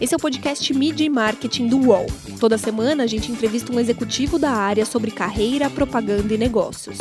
Esse é o podcast Media e Marketing do UOL. Toda semana a gente entrevista um executivo da área sobre carreira, propaganda e negócios.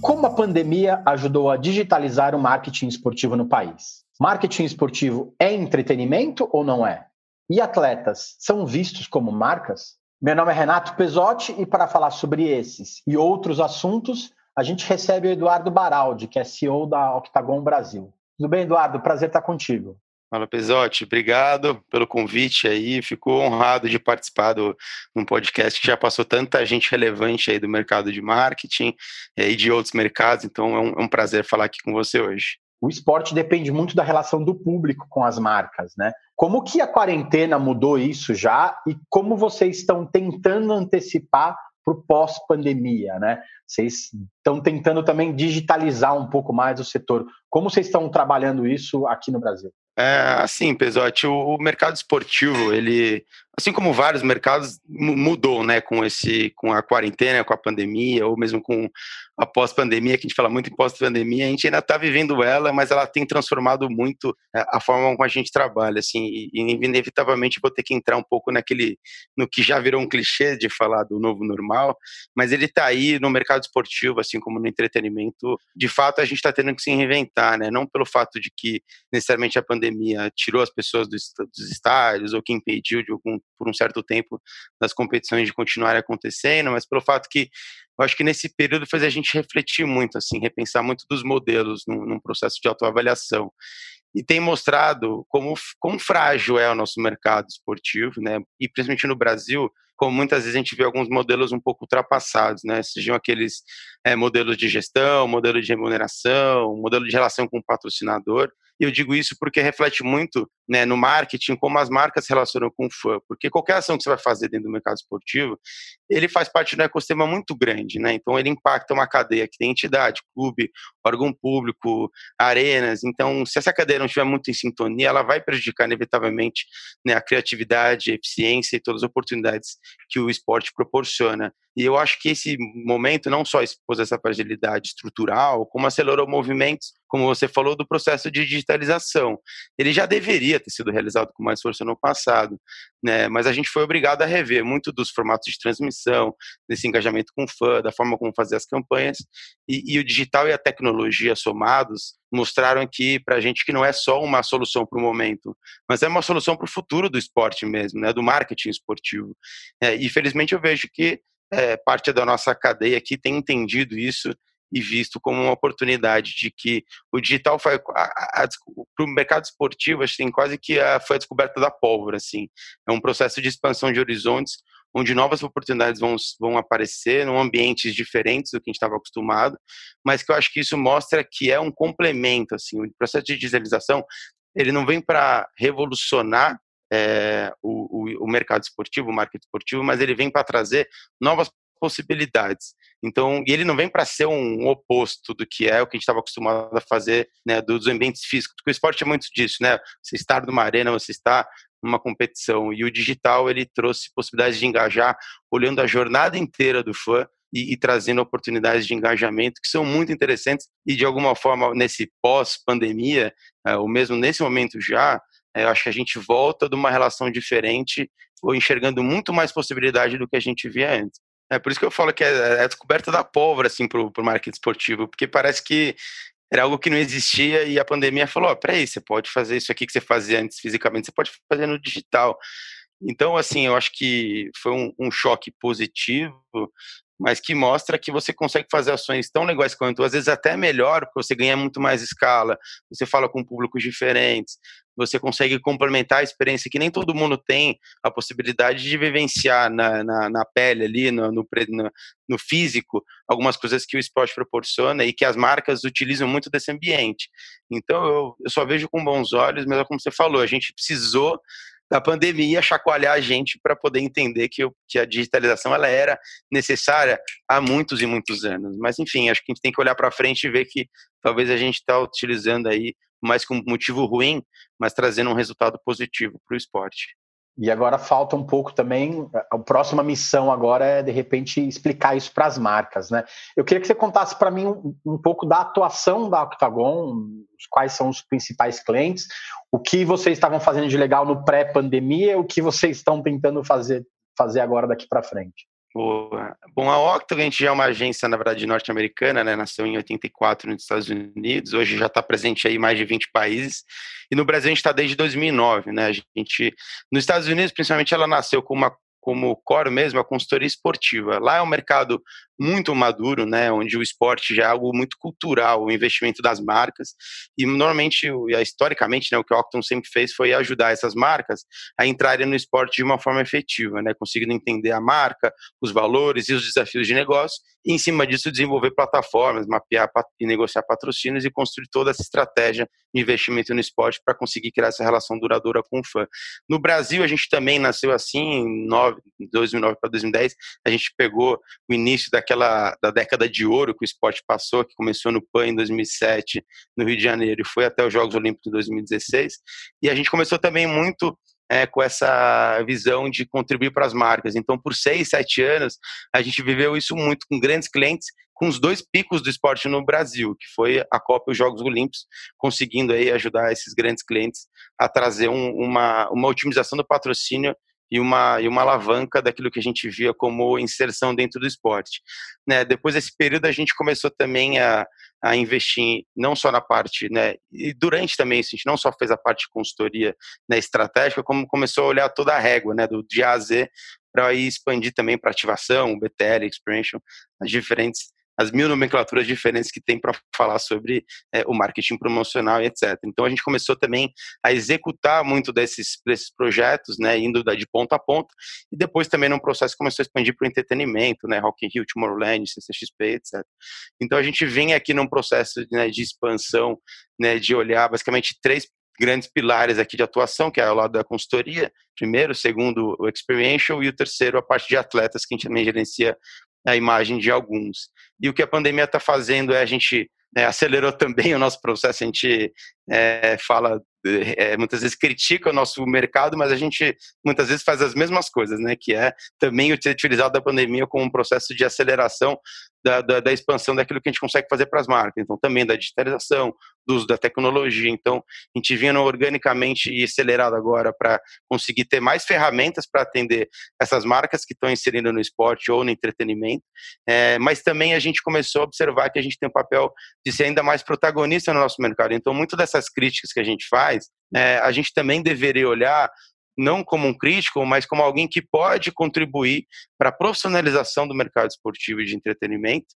Como a pandemia ajudou a digitalizar o marketing esportivo no país? Marketing esportivo é entretenimento ou não é? E atletas são vistos como marcas? Meu nome é Renato Pesotti e para falar sobre esses e outros assuntos, a gente recebe o Eduardo Baraldi, que é CEO da Octagon Brasil. Tudo bem, Eduardo? Prazer estar contigo. Fala, Pesotti. Obrigado pelo convite aí. Fico honrado de participar do, de um podcast que já passou tanta gente relevante aí do mercado de marketing eh, e de outros mercados. Então, é um, é um prazer falar aqui com você hoje o esporte depende muito da relação do público com as marcas, né? Como que a quarentena mudou isso já e como vocês estão tentando antecipar para o pós-pandemia, né? Vocês estão tentando também digitalizar um pouco mais o setor. Como vocês estão trabalhando isso aqui no Brasil? É, assim, Pesotti, o, o, mercado esportivo, ele, assim como vários mercados, mudou, né, com esse, com a quarentena, com a pandemia, ou mesmo com a pós-pandemia, que a gente fala muito em pós-pandemia, a gente ainda está vivendo ela, mas ela tem transformado muito é, a forma como a gente trabalha, assim, e, inevitavelmente vou ter que entrar um pouco naquele, no que já virou um clichê de falar do novo normal, mas ele está aí no mercado esportivo, assim como no entretenimento, de fato a gente está tendo que se reinventar, né, não pelo fato de que necessariamente a pandemia tirou as pessoas dos, dos estádios ou que impediu de algum, por um certo tempo das competições de continuarem acontecendo, mas pelo fato que eu acho que nesse período fez a gente refletir muito, assim, repensar muito dos modelos num, num processo de autoavaliação. E tem mostrado como, como frágil é o nosso mercado esportivo, né? E principalmente no Brasil, como muitas vezes a gente vê alguns modelos um pouco ultrapassados, né? Sejam aqueles é, modelos de gestão, modelo de remuneração, modelo de relação com o patrocinador, e eu digo isso porque reflete muito né, no marketing como as marcas se relacionam com o fã. Porque qualquer ação que você vai fazer dentro do mercado esportivo, ele faz parte de um ecossistema muito grande. Né? Então, ele impacta uma cadeia que tem entidade, clube, órgão público, arenas. Então, se essa cadeia não estiver muito em sintonia, ela vai prejudicar, inevitavelmente, né, a criatividade, a eficiência e todas as oportunidades que o esporte proporciona. E eu acho que esse momento não só expôs essa fragilidade estrutural, como acelerou movimentos, como você falou, do processo de digitalização. Ele já deveria ter sido realizado com mais força no passado, né? mas a gente foi obrigado a rever muito dos formatos de transmissão, desse engajamento com o fã, da forma como fazer as campanhas, e, e o digital e a tecnologia somados mostraram aqui para a gente que não é só uma solução para o momento, mas é uma solução para o futuro do esporte mesmo, né? do marketing esportivo. É, e felizmente eu vejo que é, parte da nossa cadeia aqui tem entendido isso e visto como uma oportunidade de que o digital foi para o mercado esportivo assim quase que a, foi a descoberta da pólvora assim. É um processo de expansão de horizontes onde novas oportunidades vão, vão aparecer em ambientes diferentes do que a gente estava acostumado mas que eu acho que isso mostra que é um complemento assim. O processo de digitalização ele não vem para revolucionar é, o, o, o, mercado esportivo, o marketing esportivo, mas ele vem para trazer novas possibilidades. Então, e ele não vem para ser um oposto do que é o que a gente estava acostumado a fazer, né, dos ambientes físicos, porque o esporte é muito disso, né? Você estar numa arena, você está numa competição, e o digital ele trouxe possibilidades de engajar, olhando a jornada inteira do fã e, e, trazendo oportunidades de engajamento que são muito interessantes e de alguma forma nesse pós-pandemia, é, ou mesmo nesse momento já, é, eu acho que a gente volta de uma relação diferente ou enxergando muito mais possibilidade do que a gente via antes. É por isso que eu falo que é, é a descoberta da pólvora assim, para o marketing esportivo, porque parece que era algo que não existia e a pandemia falou: oh, peraí, você pode fazer isso aqui que você fazia antes fisicamente, você pode fazer no digital. Então, assim, eu acho que foi um, um choque positivo, mas que mostra que você consegue fazer ações tão legais quanto, às vezes até melhor, porque você ganha muito mais escala, você fala com públicos diferentes, você consegue complementar a experiência que nem todo mundo tem a possibilidade de vivenciar na, na, na pele ali, no, no, no, físico, algumas coisas que o esporte proporciona e que as marcas utilizam muito desse ambiente. Então eu, eu só vejo com bons olhos, mas é como você falou, a gente precisou da pandemia chacoalhar a gente para poder entender que, que a digitalização ela era necessária há muitos e muitos anos. Mas, enfim, acho que a gente tem que olhar para frente e ver que talvez a gente está utilizando aí mais com motivo ruim, mas trazendo um resultado positivo para o esporte. E agora falta um pouco também. A próxima missão agora é, de repente, explicar isso para as marcas. Né? Eu queria que você contasse para mim um, um, pouco da atuação da Octagon, quais são os principais clientes, o que vocês estavam fazendo de legal no pré-pandemia, o que vocês estão tentando fazer, fazer agora daqui para frente. Boa. Bom, a gente já é uma agência, na verdade, norte-americana, né? Nasceu em 84 nos Estados Unidos, hoje já está presente aí em mais de 20 países. E no Brasil a gente está desde 2009, né? A gente, nos Estados Unidos, principalmente, ela nasceu com uma como core mesmo, a consultoria esportiva. Lá é um mercado muito maduro, né, onde o esporte já é algo muito cultural, o investimento das marcas, e normalmente, historicamente, né, o que o Octon sempre fez foi ajudar essas marcas a entrarem no esporte de uma forma efetiva, né, conseguindo entender a marca, os valores e os desafios de negócio, e em cima disso desenvolver plataformas, mapear e negociar patrocínios e construir toda essa estratégia de investimento no esporte para conseguir criar essa relação duradoura com o fã. No Brasil, a gente também nasceu assim, em 2009 para 2010, a gente pegou o início daquela da década de ouro que o esporte passou, que começou no PAN em 2007, no Rio de Janeiro, e foi até os Jogos Olímpicos de 2016, e a gente começou também muito é, com essa visão de contribuir para as marcas. Então, por seis, sete anos, a gente viveu isso muito com grandes clientes, com os dois picos do esporte no Brasil, que foi a Copa e os Jogos Olímpicos, conseguindo aí ajudar esses grandes clientes a trazer um, uma, uma otimização do patrocínio e uma, e uma alavanca daquilo que a gente via como inserção dentro do esporte. Né, depois desse período, a gente começou também a, a investir não só na parte, né, e durante também isso, a gente não só fez a parte de consultoria né, estratégica, como começou a olhar toda a régua, né, do de A a Z, para expandir também para ativação, BTL, Experiential, as diferentes as mil nomenclaturas diferentes que tem para falar sobre é, o marketing promocional e etc. Então a gente começou também a executar muito desses, desses projetos, né, indo de ponta a ponta, e depois também num processo começou a expandir para o entretenimento, né, Rock in Rio, Tomorrowland, CCXP, etc. Então a gente vem aqui num processo né, de expansão, né, de olhar basicamente três grandes pilares aqui de atuação, que é o lado da consultoria, primeiro, segundo o experiential e o terceiro a parte de atletas que a gente também gerencia a imagem de alguns. E o que a pandemia está fazendo é a gente né, acelerou também o nosso processo, a gente é, fala, é, muitas vezes critica o nosso mercado, mas a gente muitas vezes faz as mesmas coisas, né, que é também utilizado a pandemia como um processo de aceleração da, da, da, expansão daquilo que a gente consegue fazer para as marcas, então também da digitalização, do uso da tecnologia, então a gente vinha organicamente e acelerado agora para conseguir ter mais ferramentas para atender essas marcas que estão inserindo no esporte ou no entretenimento, é, mas também a gente começou a observar que a gente tem um papel de ser ainda mais protagonista no nosso mercado, então muito dessas críticas que a gente faz, é, a gente também deveria olhar não como um crítico, mas como alguém que pode contribuir para a profissionalização do mercado esportivo e de entretenimento,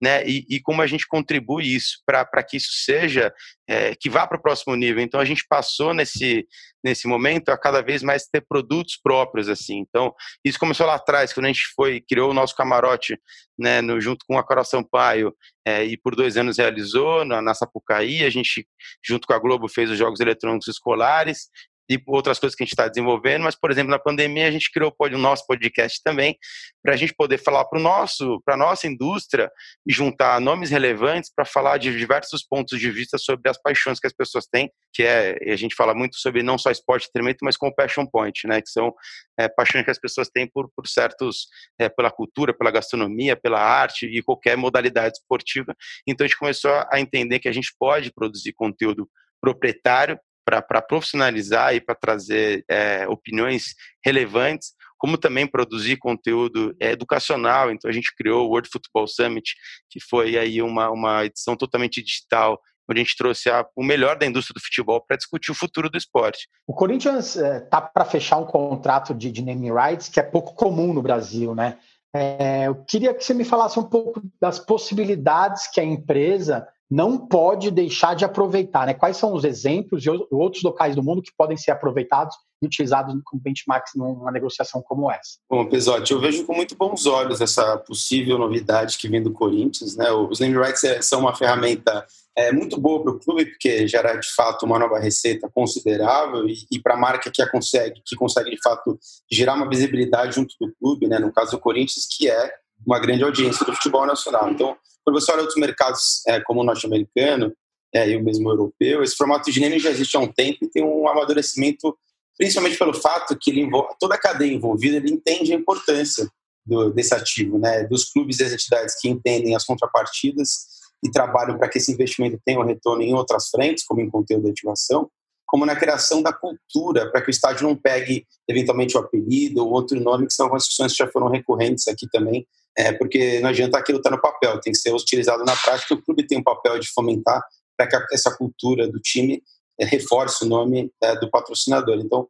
né? E, e como a gente contribui isso para que isso seja é, que vá para o próximo nível. Então a gente passou nesse nesse momento a cada vez mais ter produtos próprios assim. Então isso começou lá atrás quando a gente foi criou o nosso camarote, né? No, junto com a Coral Sampaio é, e por dois anos realizou na, na Sapucaí. A gente junto com a Globo fez os jogos eletrônicos escolares e outras coisas que a gente está desenvolvendo, mas, por exemplo, na pandemia a gente criou o nosso podcast também, para a gente poder falar para nosso, para nossa indústria e juntar nomes relevantes para falar de diversos pontos de vista sobre as paixões que as pessoas têm, que é, a gente fala muito sobre não só esporte e treinamento, mas com passion point, né, que são é, paixões que as pessoas têm por, por certos, é, pela cultura, pela gastronomia, pela arte e qualquer modalidade esportiva. Então a gente começou a entender que a gente pode produzir conteúdo proprietário para profissionalizar e para trazer é, opiniões relevantes, como também produzir conteúdo é, educacional. Então a gente criou o World Football Summit, que foi aí uma, uma edição totalmente digital, onde a gente trouxe a, o melhor da indústria do futebol para discutir o futuro do esporte. O Corinthians está é, para fechar um contrato de, de naming rights que é pouco comum no Brasil, né? É, eu queria que você me falasse um pouco das possibilidades que a empresa não pode deixar de aproveitar. Né? Quais são os exemplos de outros locais do mundo que podem ser aproveitados e utilizados como benchmarks numa negociação como essa? Bom, Pesote, eu vejo com muito bons olhos essa possível novidade que vem do Corinthians. Né? Os name rights é, são uma ferramenta é, muito boa para o clube, porque gera de fato uma nova receita considerável e, e para a marca que a consegue, que consegue de fato gerar uma visibilidade junto do clube, né? no caso do Corinthians, que é uma grande audiência do futebol nacional. Então, quando você olha outros mercados é, como o norte-americano é, e o mesmo europeu, esse formato de naming já existe há um tempo e tem um amadurecimento principalmente pelo fato que ele toda a cadeia envolvida ele entende a importância do, desse ativo, né? dos clubes e das entidades que entendem as contrapartidas e trabalham para que esse investimento tenha um retorno em outras frentes, como em conteúdo de ativação, como na criação da cultura, para que o estádio não pegue eventualmente o apelido ou outro nome, que são discussões que já foram recorrentes aqui também, é, porque não adianta aquilo estar tá no papel, tem que ser utilizado na prática. O clube tem um papel de fomentar para que essa cultura do time é, reforce o nome é, do patrocinador. Então,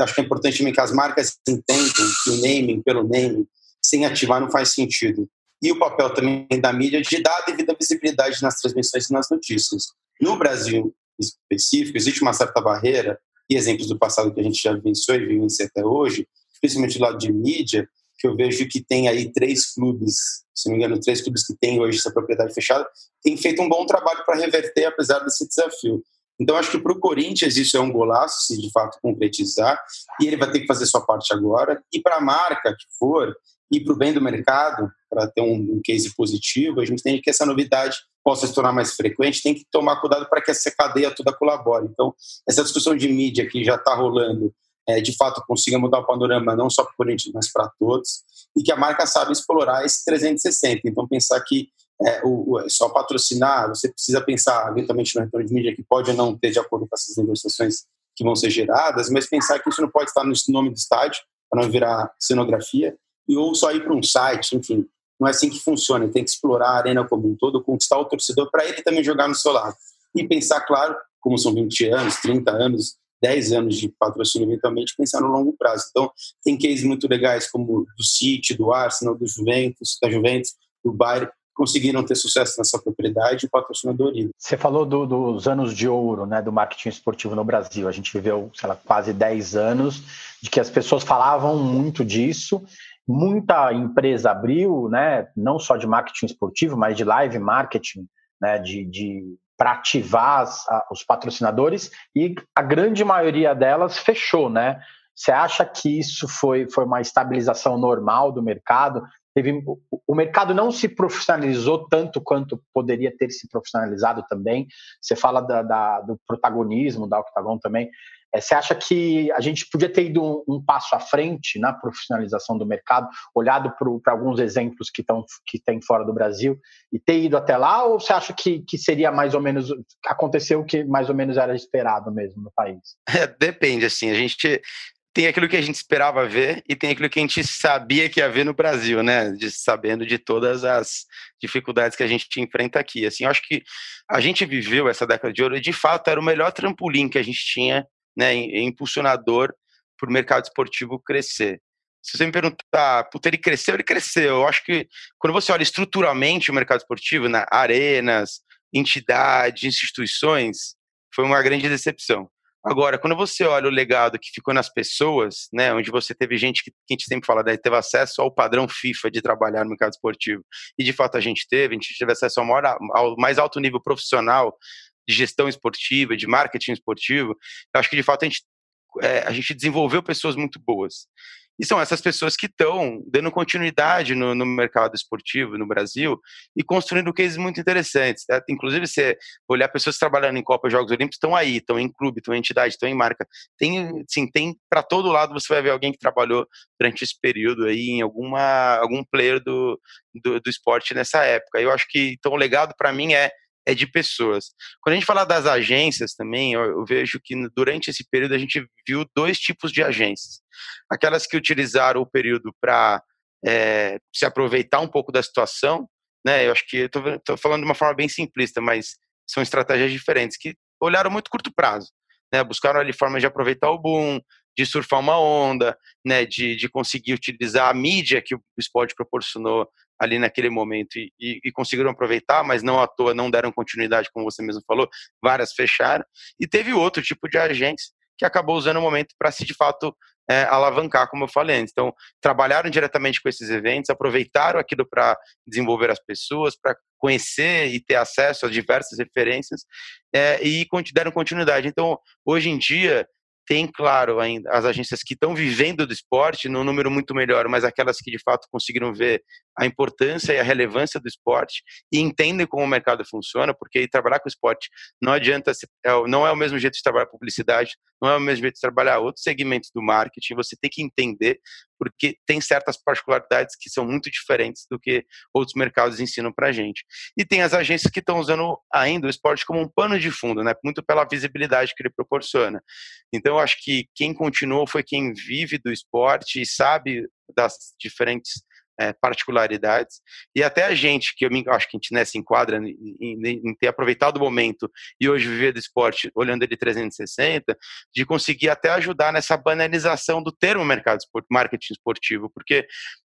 acho que é importante também que as marcas entendam que o naming pelo naming, sem ativar, não faz sentido. E o papel também da mídia de dar a devida visibilidade nas transmissões e nas notícias. No Brasil, específico, existe uma certa barreira, e exemplos do passado que a gente já venceu e vivencia até hoje, principalmente do lado de mídia, que eu vejo que tem aí três clubes, se não me engano, três clubes que têm hoje essa propriedade fechada, têm feito um bom trabalho para reverter, apesar desse desafio. Então, acho que para o Corinthians isso é um golaço, se de fato concretizar, e ele vai ter que fazer sua parte agora. E para a marca que for, e para o bem do mercado, para ter um, case positivo, a gente tem que essa novidade possa se tornar mais frequente, tem que tomar cuidado para que essa cadeia toda colabore. Então, essa discussão de mídia que já está rolando, é, de fato consiga mudar o panorama não só para o Corinthians, mas para todos, e que a marca sabe explorar esse 360. Então, pensar que é, o, o, é só patrocinar, você precisa pensar eventualmente no retorno de mídia que pode ou não ter de acordo com essas negociações que vão ser geradas, mas pensar que isso não pode estar no nome do estádio, para não virar cenografia, e ou só ir para um site, enfim, não é assim que funciona. Tem que explorar a arena como um todo, conquistar o torcedor para ele também jogar no seu lado. E pensar, claro, como são 20 anos, 30 anos, 10 anos de patrocínio eventualmente, pensar no longo prazo. Então, tem cases muito legais como do City, do Arsenal, do Juventus, da Juventus, do Bayern, conseguiram ter sucesso nessa propriedade e patrocinador Você falou do, dos anos de ouro né, do marketing esportivo no Brasil. A gente viveu, sei lá, quase 10 anos de que as pessoas falavam muito disso muita empresa abriu, né, não só de marketing esportivo, mas de live marketing, né, de, de para ativar as, a, os patrocinadores e a grande maioria delas fechou, né? Você acha que isso foi, foi uma estabilização normal do mercado? Teve, o mercado não se profissionalizou tanto quanto poderia ter se profissionalizado também. Você fala da, da, do protagonismo da Octagon também. É, você acha que a gente podia ter ido um, um passo à frente na profissionalização do mercado, olhado para alguns exemplos que estão que tem fora do Brasil e ter ido até lá? Ou você acha que, que seria mais ou menos aconteceu o que mais ou menos era esperado mesmo no país? É, depende, assim, a gente tem aquilo que a gente esperava ver e tem aquilo que a gente sabia que ia ver no Brasil, né? De, sabendo de todas as dificuldades que a gente enfrenta aqui. Assim, eu acho que a gente viveu essa década de ouro e de fato era o melhor trampolim que a gente tinha né, impulsionador para o mercado esportivo crescer. Se você me perguntar, puta, ele cresceu, ele cresceu. Eu acho que quando você olha estruturalmente o mercado esportivo, arenas, entidades, instituições, foi uma grande decepção. Agora, quando você olha o legado que ficou nas pessoas, né, onde você teve gente que, que a gente sempre fala, né, teve acesso ao padrão FIFA de trabalhar no mercado esportivo, e de fato a gente teve, a gente teve acesso ao, maior, ao mais alto nível profissional de gestão esportiva, de marketing esportivo, eu acho que de fato a gente, é, a gente desenvolveu pessoas muito boas. E são essas pessoas que estão dando continuidade no, no, mercado esportivo no Brasil e construindo cases muito interessantes. Né? Inclusive, você olhar pessoas trabalhando em Copa Jogos Olímpicos, estão aí, estão em clube, estão em entidade, estão em marca. Tem, sim, tem para todo lado você vai ver alguém que trabalhou durante esse período aí em alguma, algum player do, do, do esporte nessa época. Eu acho que, então, o legado para mim é é de pessoas. Quando a gente fala das agências também, eu, eu, vejo que durante esse período a gente viu dois tipos de agências. Aquelas que utilizaram o período para é, se aproveitar um pouco da situação, né? Eu acho que estou falando de uma forma bem simplista, mas são estratégias diferentes que olharam muito curto prazo, né? Buscaram ali formas de aproveitar o boom, de surfar uma onda, né? De, de conseguir utilizar a mídia que o esporte proporcionou ali naquele momento e, e, e, conseguiram aproveitar, mas não à toa não deram continuidade, como você mesmo falou, várias fecharam. E teve outro tipo de agentes que acabou usando o momento para se de fato é, alavancar, como eu falei antes. Então, trabalharam diretamente com esses eventos, aproveitaram aquilo para desenvolver as pessoas, para conhecer e ter acesso a diversas referências é, e deram continuidade. Então, hoje em dia, tem, claro, ainda as agências que estão vivendo do esporte num número muito melhor, mas aquelas que de fato conseguiram ver a importância e a relevância do esporte e entendem como o mercado funciona, porque trabalhar com esporte não adianta, é não é o mesmo jeito de trabalhar publicidade, não é o mesmo jeito de trabalhar outros segmentos do marketing, você tem que entender porque tem certas particularidades que são muito diferentes do que outros mercados ensinam para a gente. E tem as agências que estão usando ainda o esporte como um pano de fundo, né? muito pela visibilidade que ele proporciona. Então, eu acho que quem continuou foi quem vive do esporte e sabe das diferentes é, particularidades. E até a gente que eu me, acho que a gente né, se enquadra em, em, em, ter aproveitado o momento e hoje viver do esporte olhando ele 360 de conseguir até ajudar nessa banalização do termo mercado marketing esportivo porque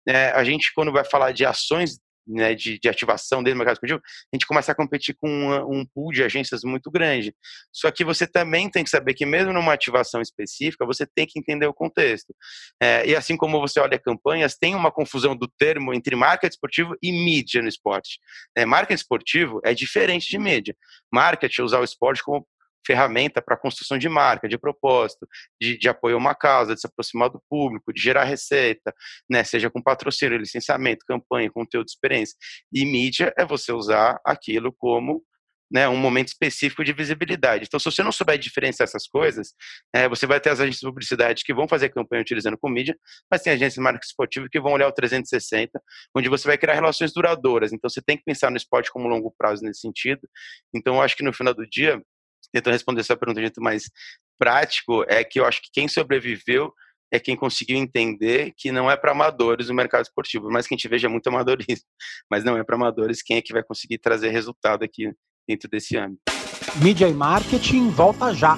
é, a gente quando vai falar de ações né, de, de, ativação dentro do mercado esportivo, a gente começa a competir com uma, um pool de agências muito grande. Só que você também tem que saber que mesmo numa ativação específica, você tem que entender o contexto. É, e assim como você olha campanhas, tem uma confusão do termo entre marketing esportivo e mídia no esporte. É, marketing esportivo é diferente de mídia. Marketing é usar o esporte como ferramenta para construção de marca, de propósito, de, de, apoio a uma causa, de se aproximar do público, de gerar receita, né, seja com patrocínio, licenciamento, campanha, conteúdo, experiência. E mídia é você usar aquilo como né, um momento específico de visibilidade. Então, se você não souber diferenciar essas coisas, é, você vai ter as agências de publicidade que vão fazer campanha utilizando com mídia, mas tem agências de marketing esportivo que vão olhar o 360, onde você vai criar relações duradouras. Então, você tem que pensar no esporte como longo prazo nesse sentido. Então, eu acho que no final do dia, tentando responder essa pergunta de jeito mais prático, é que eu acho que quem sobreviveu é quem conseguiu entender que não é para amadores o mercado esportivo, mas que a gente veja muito amadorismo, mas não é para amadores quem é que vai conseguir trazer resultado aqui dentro desse âmbito. Mídia e marketing volta já.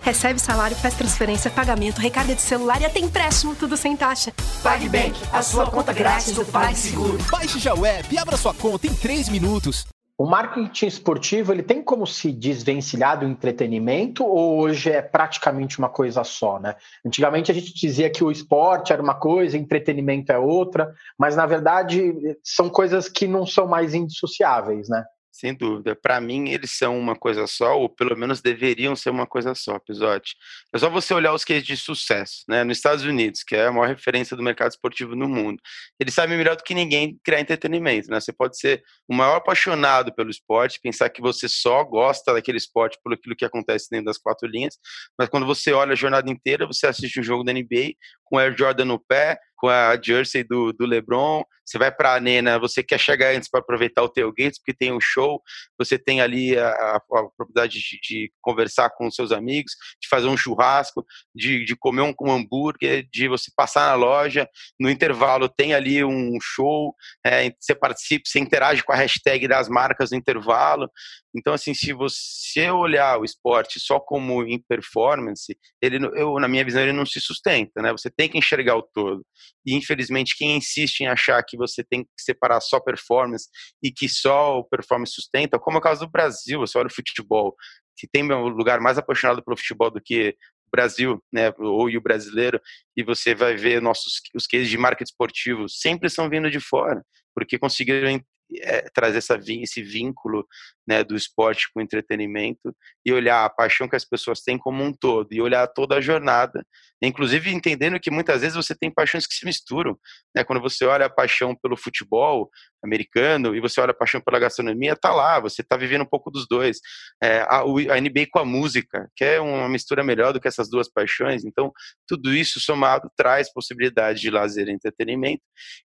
Recebe salário, faz transferência, pagamento, recarga de celular e até empréstimo, tudo sem taxa. PagBank, a sua conta grátis do PagSeguro. Baixe já o app e abra sua conta em 3 minutos. O marketing esportivo ele tem como se desvencilhar do entretenimento ou hoje é praticamente uma coisa só, né? Antigamente a gente dizia que o esporte era uma coisa, entretenimento é outra, mas na verdade são coisas que não são mais indissociáveis, né? Sem dúvida. Para mim, eles são uma coisa só, ou pelo menos deveriam ser uma coisa só, episódio. É só você olhar os cases de sucesso, né? Nos Estados Unidos, que é a maior referência do mercado esportivo no mundo. Eles sabem melhor do que ninguém criar entretenimento, né? Você pode ser o maior apaixonado pelo esporte, pensar que você só gosta daquele esporte por aquilo que acontece dentro das quatro linhas, mas quando você olha a jornada inteira, você assiste um jogo da NBA com Air Jordan no pé, com a jersey do, do LeBron, você vai para a Nena, você quer chegar antes para aproveitar o tailgate, porque tem um show, você tem ali a, a, a propriedade de, de, conversar com seus amigos, de fazer um churrasco, de, de comer um, um, hambúrguer, de você passar na loja, no intervalo tem ali um show, é, você participa, você interage com a hashtag das marcas no intervalo. Então, assim, se você olhar o esporte só como em performance, ele, eu, na minha visão, ele não se sustenta, né? Você tem que enxergar o todo. E infelizmente quem insiste em achar que você tem que separar só performance e que só o performance sustenta, como é o caso do Brasil, você olha o futebol, que tem um lugar mais apaixonado pelo futebol do que o Brasil, né, ou o brasileiro, e você vai ver nossos os cases de marketing esportivo sempre são vindo de fora, porque conseguiram é, trazer essa, esse vínculo né, do esporte com entretenimento e olhar a paixão que as pessoas têm como um todo e olhar toda a jornada, inclusive entendendo que muitas vezes você tem paixões que se misturam. Né? Quando você olha a paixão pelo futebol americano e você olha a paixão pela gastronomia, tá lá, você está vivendo um pouco dos dois. É, a, a NBA com a música, que é uma mistura melhor do que essas duas paixões. Então, tudo isso somado traz possibilidade de lazer e entretenimento,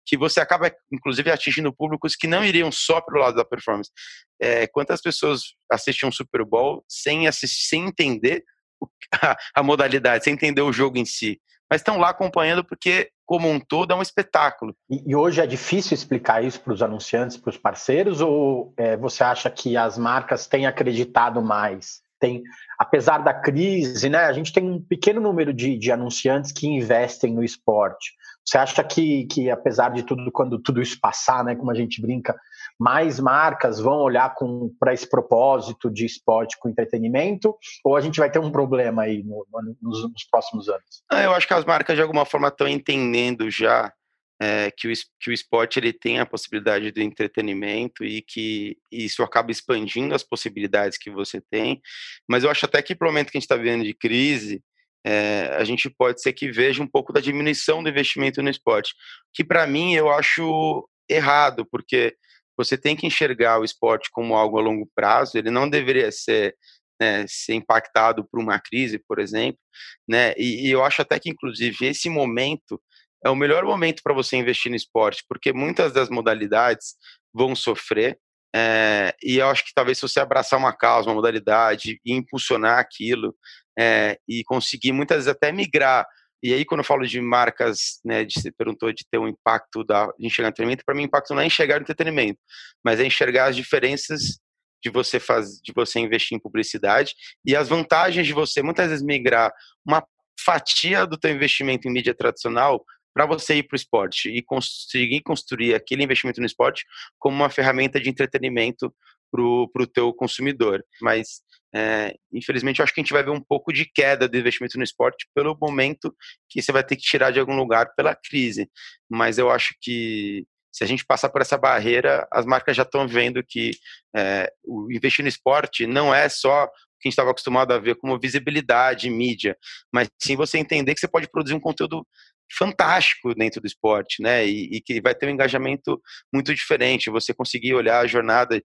que você acaba, inclusive, atingindo públicos que não iriam só para o lado da performance. É, quantas pessoas assistem um Super Bowl sem, assistir, sem entender a, a modalidade, sem entender o jogo em si, mas estão lá acompanhando porque, como um todo, é um espetáculo. E, e hoje é difícil explicar isso para os anunciantes, para os parceiros, ou é, você acha que as marcas têm acreditado mais Tem, apesar da crise, né, a gente tem um pequeno número de, de anunciantes que investem no esporte. Você acha que, que, apesar de tudo, quando tudo isso passar, né, como a gente brinca, mais marcas vão olhar para esse propósito de esporte com entretenimento? Ou a gente vai ter um problema aí no, no, nos, nos, próximos anos? Ah, eu acho que as marcas, de alguma forma, estão entendendo já é, que, o, que o esporte ele tem a possibilidade do entretenimento e que isso acaba expandindo as possibilidades que você tem. Mas eu acho até que, pelo momento que a gente está vivendo de crise, é, a gente pode ser que veja um pouco da diminuição do investimento no esporte, que para mim eu acho errado, porque você tem que enxergar o esporte como algo a longo prazo, ele não deveria ser, né, ser impactado por uma crise, por exemplo, né, e, e eu acho até que, inclusive, esse momento é o melhor momento para você investir no esporte, porque muitas das modalidades vão sofrer, é, e eu acho que talvez se você abraçar uma causa, uma modalidade, e impulsionar aquilo, é, e conseguir muitas vezes até migrar e aí, quando eu falo de marcas, né, de, você perguntou de ter um impacto da, de enxergar entretenimento, para mim, impacto não é enxergar entretenimento, mas é enxergar as diferenças de você faz, de você investir em publicidade e as vantagens de você muitas vezes migrar uma fatia do teu investimento em mídia tradicional para você ir para o esporte e conseguir construir aquele investimento no esporte como uma ferramenta de entretenimento para o teu consumidor. Mas, é, infelizmente, eu acho que a gente vai ver um pouco de queda do investimento no esporte pelo momento que você vai ter que tirar de algum lugar pela crise. Mas eu acho que se a gente passar por essa barreira, as marcas já estão vendo que é, o investir no esporte não é só que a gente estava acostumado a ver como visibilidade, mídia, mas sim você entender que você pode produzir um conteúdo fantástico dentro do esporte, né? E, e, que vai ter um engajamento muito diferente. Você conseguir olhar a jornada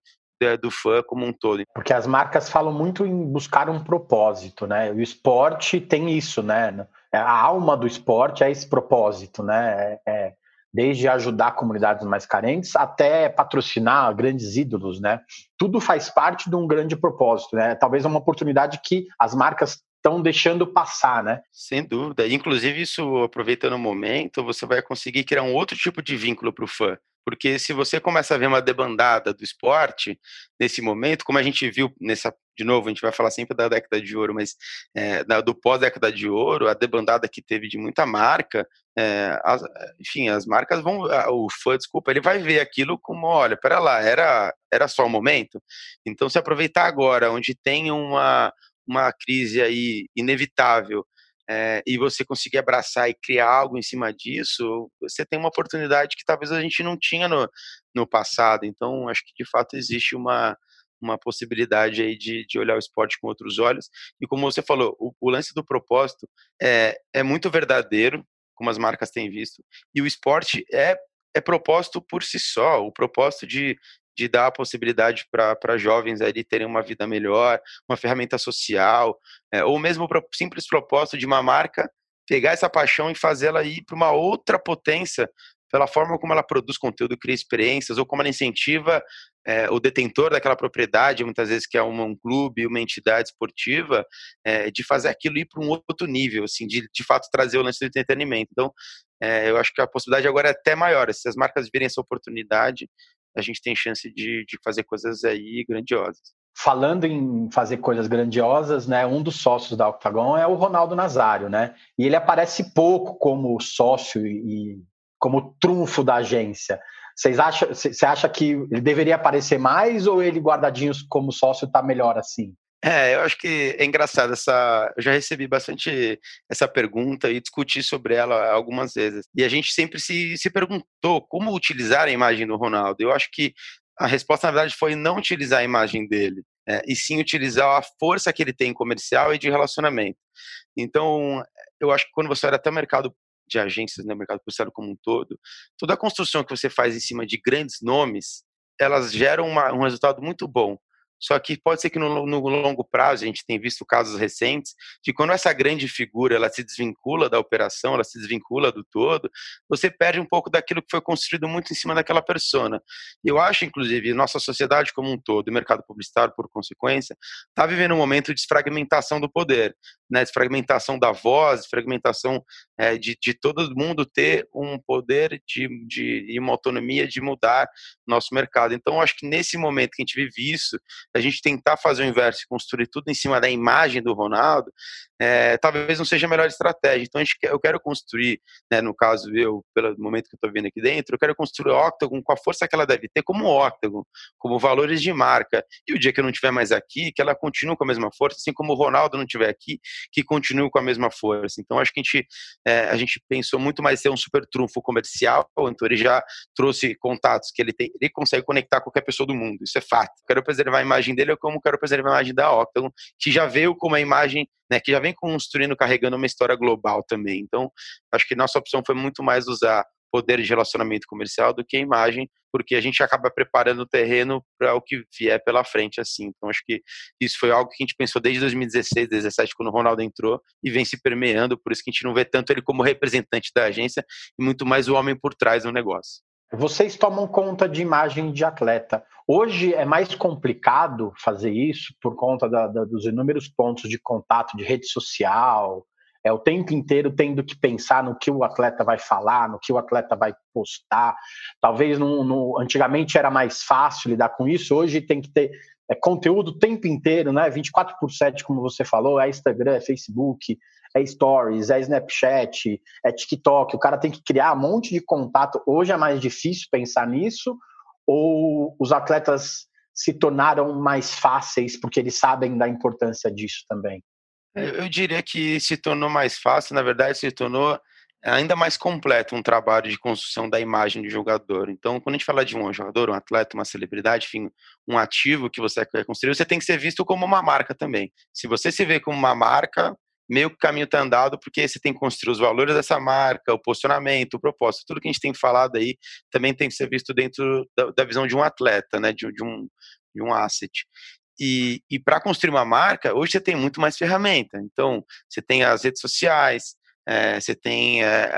do fã como um todo. Porque as marcas falam muito em buscar um propósito, né? O esporte tem isso, né? A alma do esporte é esse propósito, né? É, é desde ajudar comunidades mais carentes até patrocinar grandes ídolos, né? Tudo faz parte de um grande propósito, né? Talvez uma oportunidade que as marcas estão deixando passar, né? Sem dúvida. Inclusive, isso, aproveitando o momento, você vai conseguir criar um outro tipo de vínculo para o fã. Porque se você começa a ver uma debandada do esporte, nesse momento, como a gente viu nessa, de novo, a gente vai falar sempre da década de ouro, mas é, do pós-década de ouro, a debandada que teve de muita marca, é, as, enfim, as marcas vão, o fã, desculpa, ele vai ver aquilo como, olha, pera lá, era, era só o momento. Então, se aproveitar agora, onde tem uma, uma crise aí inevitável é, e você conseguir abraçar e criar algo em cima disso, você tem uma oportunidade que talvez a gente não tinha no, no passado. Então, acho que de fato existe uma, uma possibilidade aí de, de olhar o esporte com outros olhos. E como você falou, o, o lance do propósito é, é muito verdadeiro, como as marcas têm visto, e o esporte é é propósito por si só, o propósito de, de dar a possibilidade para jovens aí terem uma vida melhor, uma ferramenta social, é, ou mesmo o simples propósito de uma marca pegar essa paixão e fazê-la ir para uma outra potência pela forma como ela produz conteúdo, cria experiências, ou como ela incentiva é, o detentor daquela propriedade, muitas vezes que é uma, um clube, uma entidade esportiva, é, de fazer aquilo ir para um outro nível, assim, de de fato trazer o lance do entretenimento. Então, é, eu acho que a possibilidade agora é até maior. Se as marcas virem essa oportunidade, a gente tem chance de, de fazer coisas aí grandiosas. Falando em fazer coisas grandiosas, né, um dos sócios da Octagon é o Ronaldo Nazário, né? E ele aparece pouco como sócio e como trunfo da agência. Vocês acham, você acha que ele deveria aparecer mais ou ele guardadinho como sócio está melhor assim? É, eu acho que é engraçado essa. Eu já recebi bastante essa pergunta e discuti sobre ela algumas vezes. E a gente sempre se, se perguntou como utilizar a imagem do Ronaldo. Eu acho que a resposta, na verdade, foi não utilizar a imagem dele, é, e sim utilizar a força que ele tem comercial e de relacionamento. Então, eu acho que quando você olha até o mercado de agências, né, o mercado publicitário como um todo, toda a construção que você faz em cima de grandes nomes, elas geram uma, um resultado muito bom. Só que pode ser que no, no, longo prazo, a gente tem visto casos recentes, de quando essa grande figura ela se desvincula da operação, ela se desvincula do todo, você perde um pouco daquilo que foi construído muito em cima daquela persona. Eu acho, inclusive, nossa sociedade como um todo, o mercado publicitário, por consequência, está vivendo um momento de desfragmentação do poder, né? desfragmentação da voz, desfragmentação é, de, de todo mundo ter um poder de, de, e uma autonomia de mudar nosso mercado. Então, acho que nesse momento que a gente vive isso, a gente tentar fazer o inverso e construir tudo em cima da imagem do Ronaldo, é, talvez não seja a melhor estratégia. Então, gente, eu quero construir, né, no caso eu, pelo momento que eu estou vendo aqui dentro, eu quero construir o Octagon com a força que ela deve ter como Octagon, como valores de marca. E o dia que eu não estiver mais aqui, que ela continue com a mesma força, assim como o Ronaldo não estiver aqui, que continue com a mesma força. Então, acho que a gente, é, a gente pensou muito mais ter um super trunfo comercial, então ele já trouxe contatos que ele tem, ele consegue conectar qualquer pessoa do mundo, isso é fato. Quero preservar a imagem dele, como quero preservar a imagem da Octagon, que já veio com uma imagem né, que já vem construindo, carregando uma história global também. Então, acho que nossa opção foi muito mais usar poder de relacionamento comercial do que a imagem, porque a gente acaba preparando o terreno para o que vier pela frente, assim. Então, acho que isso foi algo que a gente pensou desde 2016, 2017, quando o Ronaldo entrou, e vem se permeando, por isso que a gente não vê tanto ele como representante da agência, e muito mais o homem por trás do negócio. Vocês tomam conta de imagem de atleta. Hoje é mais complicado fazer isso por conta da, da, dos inúmeros pontos de contato de rede social, é o tempo inteiro tendo que pensar no que o atleta vai falar, no que o atleta vai postar. Talvez no, no, antigamente era mais fácil lidar com isso, hoje tem que ter é, conteúdo o tempo inteiro, né? 24 por 7, como você falou, é Instagram, é Facebook, é Stories, é Snapchat, é TikTok. O cara tem que criar um monte de contato. Hoje é mais difícil pensar nisso, ou os atletas se tornaram mais fáceis porque eles sabem da importância disso também? Eu diria que se tornou mais fácil, na verdade, se tornou ainda mais completo um trabalho de construção da imagem do jogador. Então, quando a gente fala de um jogador, um atleta, uma celebridade, enfim, um ativo que você quer construir, você tem que ser visto como uma marca também. Se você se vê como uma marca, meio que o caminho está andado, porque você tem que construir os valores dessa marca, o posicionamento, o propósito, tudo que a gente tem falado aí também tem que ser visto dentro da, da visão de um atleta, né, de, de, um, de um asset. E, e para construir uma marca, hoje você tem muito mais ferramenta. Então, você tem as redes sociais, é, você tem é,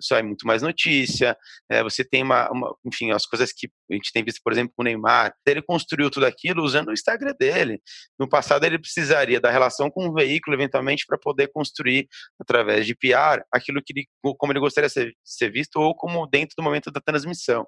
sai muito mais notícia, é, você tem uma, uma, enfim, as coisas que a gente tem visto, por exemplo, com o Neymar, ele construiu tudo aquilo usando o Instagram dele. No passado, ele precisaria da relação com o veículo, eventualmente, para poder construir, através de PR, aquilo que ele, como ele gostaria de ser, ser visto ou como dentro do momento da transmissão.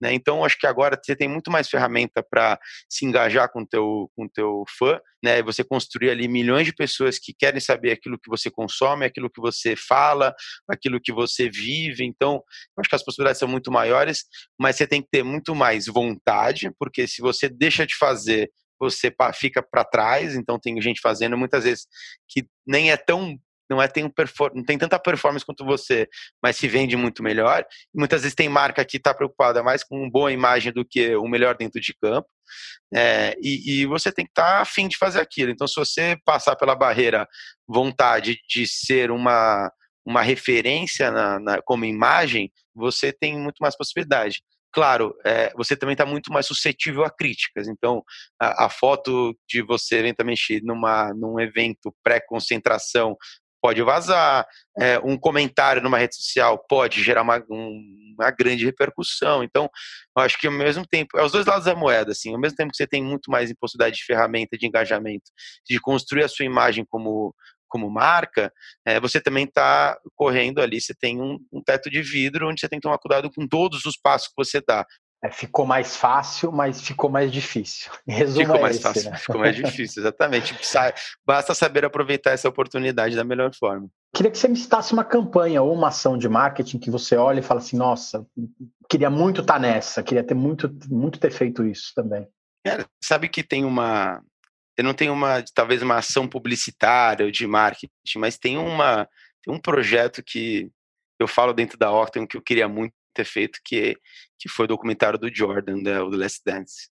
Né? Então, acho que agora você tem muito mais ferramenta para se engajar com teu, com teu fã, né? você construir ali milhões de pessoas que querem saber aquilo que você consome, aquilo que você fala, aquilo que você vive. Então, acho que as possibilidades são muito maiores, mas você tem que ter muito mais vontade, porque se você deixa de fazer você fica para trás, então tem gente fazendo muitas vezes que nem é tão não é tem não tem tanta performance quanto você, mas se vende muito melhor. Muitas vezes tem marca que está preocupada mais com boa imagem do que o melhor dentro de campo. É, e, e, você tem que estar tá afim de fazer aquilo. Então, se você passar pela barreira vontade de ser uma, uma referência na, na como imagem, você tem muito mais possibilidade. Claro, é, você também está muito mais suscetível a críticas. Então, a, a, foto de você eventualmente numa, num evento pré-concentração pode vazar, é, um comentário numa rede social pode gerar uma, um, uma grande repercussão. Então, acho que ao mesmo tempo, é os dois lados da moeda, assim, ao mesmo tempo que você tem muito mais possibilidade de ferramenta de engajamento, de construir a sua imagem como como marca, é, você também está correndo ali, você tem um, um, teto de vidro onde você tem que tomar cuidado com todos os passos que você dá. É, ficou mais fácil, mas ficou mais difícil. Resumo ficou é mais esse, fácil, né? ficou mais difícil, exatamente. Basta saber aproveitar essa oportunidade da melhor forma. Queria que você me citasse uma campanha ou uma ação de marketing que você olha e fala assim, nossa, queria muito estar tá nessa, queria ter muito, muito ter feito isso também. É, sabe que tem uma, eu não tenho uma, talvez uma ação publicitária ou de marketing, mas tem uma, tem um projeto que eu falo dentro da Octon que eu queria muito ter feito, que, que foi o documentário do Jordan, né, o The Last Dance.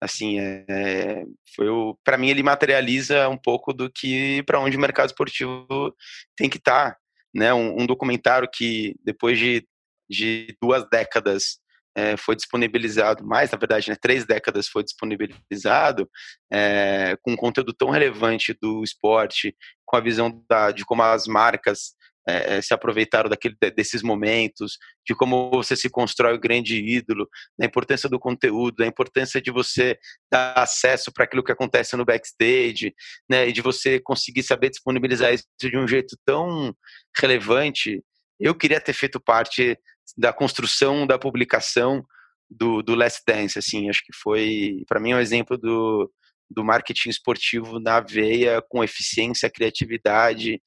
Assim, é, foi o, para mim ele materializa um pouco do que para onde o mercado esportivo tem que estar, tá, né? Um, um, documentário que depois de, de duas décadas é, foi disponibilizado, mais na verdade, né, três décadas foi disponibilizado, é, com um conteúdo tão relevante do esporte, com a visão da, de como as marcas é, se aproveitaram daquele, desses momentos, de como você se constrói o grande ídolo, da importância do conteúdo, da importância de você dar acesso para aquilo que acontece no backstage, né, e de você conseguir saber disponibilizar isso de um jeito tão relevante. Eu queria ter feito parte da construção da publicação do, do Last Dance, assim, acho que foi, para mim, um exemplo do, do marketing esportivo na veia, com eficiência, criatividade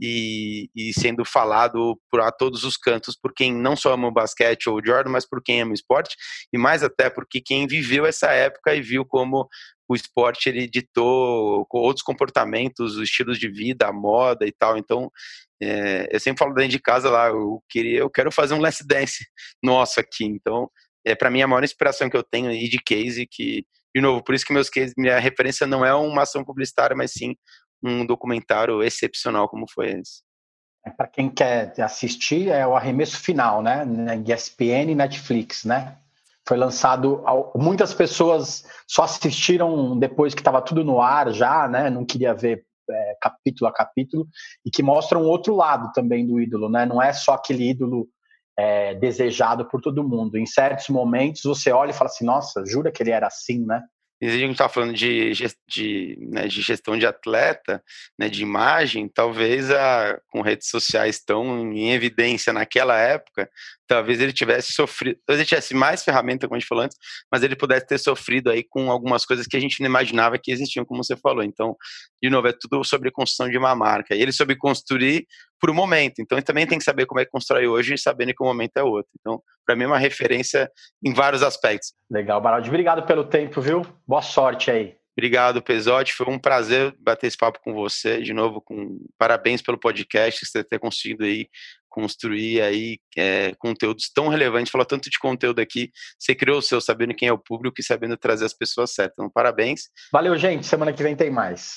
e, e, sendo falado por a todos os cantos por quem não só ama o basquete ou o Jordan, mas por quem ama o esporte e mais até porque quem viveu essa época e viu como o esporte ele ditou outros comportamentos, os estilos de vida, a moda e tal. Então, é, eu sempre falo dentro de casa lá, eu queria, eu quero fazer um last dance nosso aqui. Então, é para mim a maior inspiração que eu tenho aí de case que de novo, por isso que meus cases, minha referência não é uma ação publicitária, mas sim um documentário excepcional como foi esse. É, para quem quer assistir, é o arremesso final, né? ESPN e Netflix, né? Foi lançado, muitas pessoas só assistiram depois que estava tudo no ar já, né? Não queria ver é, capítulo a capítulo e que mostra um outro lado também do ídolo, né? Não é só aquele ídolo é, desejado por todo mundo. Em certos momentos você olha e fala assim, nossa, jura que ele era assim, né? A gente está falando de, de, né, de, gestão de atleta, né, de imagem, talvez a, com redes sociais tão em evidência naquela época, talvez ele tivesse sofrido, talvez ele tivesse mais ferramenta, como a gente falou antes, mas ele pudesse ter sofrido aí com algumas coisas que a gente não imaginava que existiam, como você falou. Então, de novo, é tudo sobre construção de uma marca. E ele soube construir por um momento. Então, ele também tem que saber como é que constrói hoje, sabendo que o momento é outro. Então, para mim é uma referência em vários aspectos. Legal, Baraldi. Obrigado pelo tempo, viu? Boa sorte aí. Obrigado, Pesote. Foi um prazer bater esse papo com você. De novo, com parabéns pelo podcast, você ter conseguido aí construir aí é, conteúdos tão relevantes. Falou tanto de conteúdo aqui. Você criou o seu sabendo quem é o público e sabendo trazer as pessoas certas. Então, parabéns. Valeu, gente. Semana que vem tem mais.